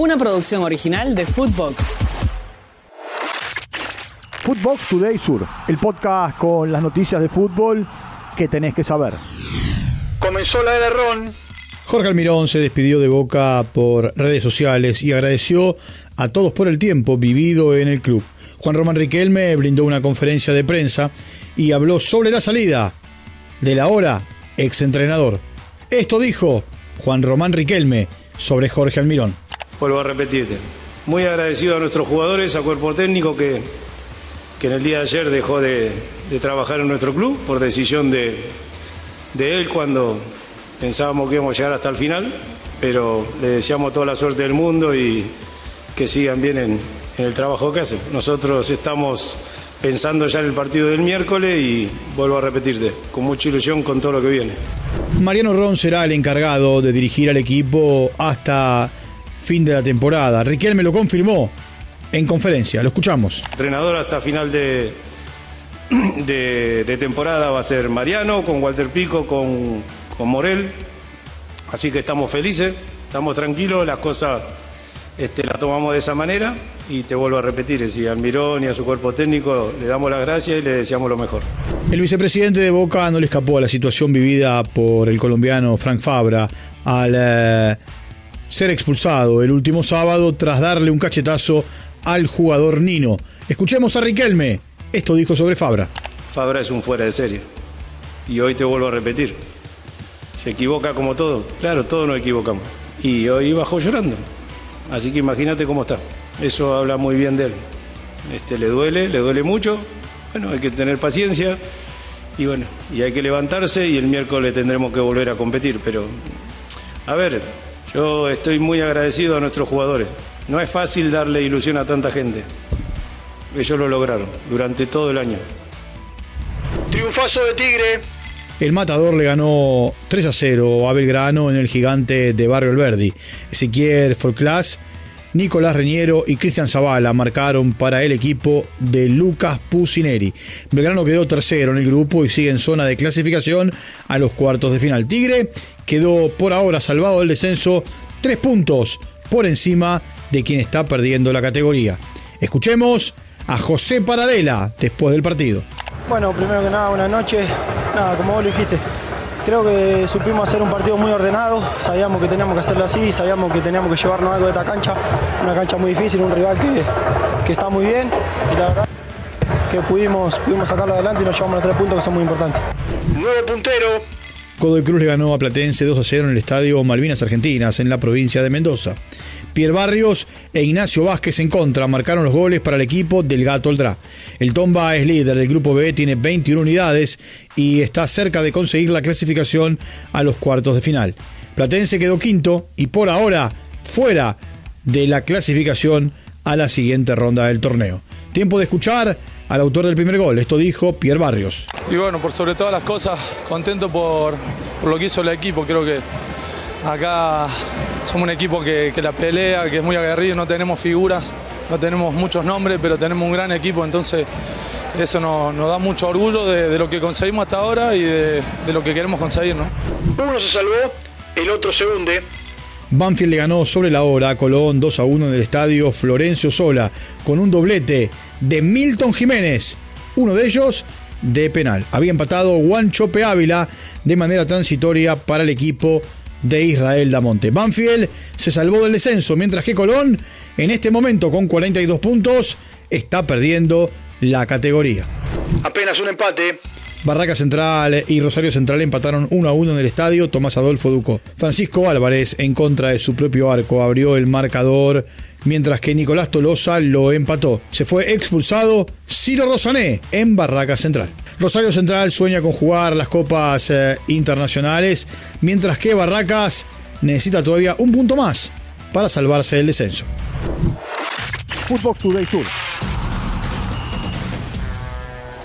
una producción original de Footbox. Footbox Today Sur, el podcast con las noticias de fútbol que tenés que saber. Comenzó la era Ron. Jorge Almirón se despidió de Boca por redes sociales y agradeció a todos por el tiempo vivido en el club. Juan Román Riquelme brindó una conferencia de prensa y habló sobre la salida del ahora exentrenador. Esto dijo Juan Román Riquelme sobre Jorge Almirón. Vuelvo a repetirte. Muy agradecido a nuestros jugadores, a cuerpo técnico que, que en el día de ayer dejó de, de trabajar en nuestro club por decisión de, de él cuando pensábamos que íbamos a llegar hasta el final, pero le deseamos toda la suerte del mundo y que sigan bien en, en el trabajo que hacen. Nosotros estamos pensando ya en el partido del miércoles y vuelvo a repetirte, con mucha ilusión con todo lo que viene. Mariano Ron será el encargado de dirigir al equipo hasta fin de la temporada. Riquelme lo confirmó en conferencia, lo escuchamos. Entrenador hasta final de, de, de temporada va a ser Mariano, con Walter Pico, con, con Morel. Así que estamos felices, estamos tranquilos, las cosas este, las tomamos de esa manera y te vuelvo a repetir, si a Almirón y a su cuerpo técnico le damos las gracias y le deseamos lo mejor. El vicepresidente de Boca no le escapó a la situación vivida por el colombiano Frank Fabra al eh, ser expulsado el último sábado tras darle un cachetazo al jugador Nino. Escuchemos a Riquelme. Esto dijo sobre Fabra. Fabra es un fuera de serie. Y hoy te vuelvo a repetir. Se equivoca como todo. Claro, todos nos equivocamos. Y hoy bajó llorando. Así que imagínate cómo está. Eso habla muy bien de él. Este, le duele, le duele mucho. Bueno, hay que tener paciencia. Y bueno, y hay que levantarse y el miércoles tendremos que volver a competir. Pero, a ver, yo estoy muy agradecido a nuestros jugadores. No es fácil darle ilusión a tanta gente. Ellos lo lograron durante todo el año. Triunfazo de Tigre. El Matador le ganó 3 a 0 a Belgrano en el gigante de Barrio Alberdi. Ezequiel Folclas, Nicolás Reñero y Cristian Zavala marcaron para el equipo de Lucas Pusineri. Belgrano quedó tercero en el grupo y sigue en zona de clasificación a los cuartos de final. Tigre quedó por ahora salvado del descenso, tres puntos por encima de quien está perdiendo la categoría. Escuchemos a José Paradela después del partido. Bueno, primero que nada, buenas noches. Nada, como vos lo dijiste, creo que supimos hacer un partido muy ordenado. Sabíamos que teníamos que hacerlo así, sabíamos que teníamos que llevarnos algo de esta cancha. Una cancha muy difícil, un rival que, que está muy bien. Y la verdad que pudimos, pudimos sacarlo adelante y nos llevamos los tres puntos que son muy importantes. Nuevo puntero. Godoy Cruz le ganó a Platense 2 a 0 en el estadio Malvinas Argentinas, en la provincia de Mendoza. Pierre Barrios e Ignacio Vázquez en contra marcaron los goles para el equipo del Gato Oldrá. El Tomba es líder del grupo B, tiene 21 unidades y está cerca de conseguir la clasificación a los cuartos de final. Platense quedó quinto y por ahora fuera de la clasificación a la siguiente ronda del torneo. Tiempo de escuchar al autor del primer gol. Esto dijo Pierre Barrios. Y bueno, por sobre todas las cosas, contento por, por lo que hizo el equipo. Creo que acá somos un equipo que, que la pelea, que es muy aguerrido, no tenemos figuras, no tenemos muchos nombres, pero tenemos un gran equipo, entonces eso nos, nos da mucho orgullo de, de, lo que conseguimos hasta ahora y de, de lo que queremos conseguir. ¿no? Uno se salvó, el otro se hunde. Banfield le ganó sobre la hora a Colón 2 a 1 en el estadio Florencio Sola, con un doblete de Milton Jiménez, uno de ellos de penal. Había empatado Juan Chope Ávila de manera transitoria para el equipo de Israel Damonte. Banfield se salvó del descenso, mientras que Colón, en este momento con 42 puntos, está perdiendo la categoría. Apenas un empate. Barraca Central y Rosario Central empataron 1 a 1 en el estadio Tomás Adolfo Ducó. Francisco Álvarez, en contra de su propio arco, abrió el marcador, mientras que Nicolás Tolosa lo empató. Se fue expulsado Ciro Rosané en Barraca Central. Rosario Central sueña con jugar las copas eh, internacionales, mientras que Barracas necesita todavía un punto más para salvarse del descenso. Footbox Today Sur.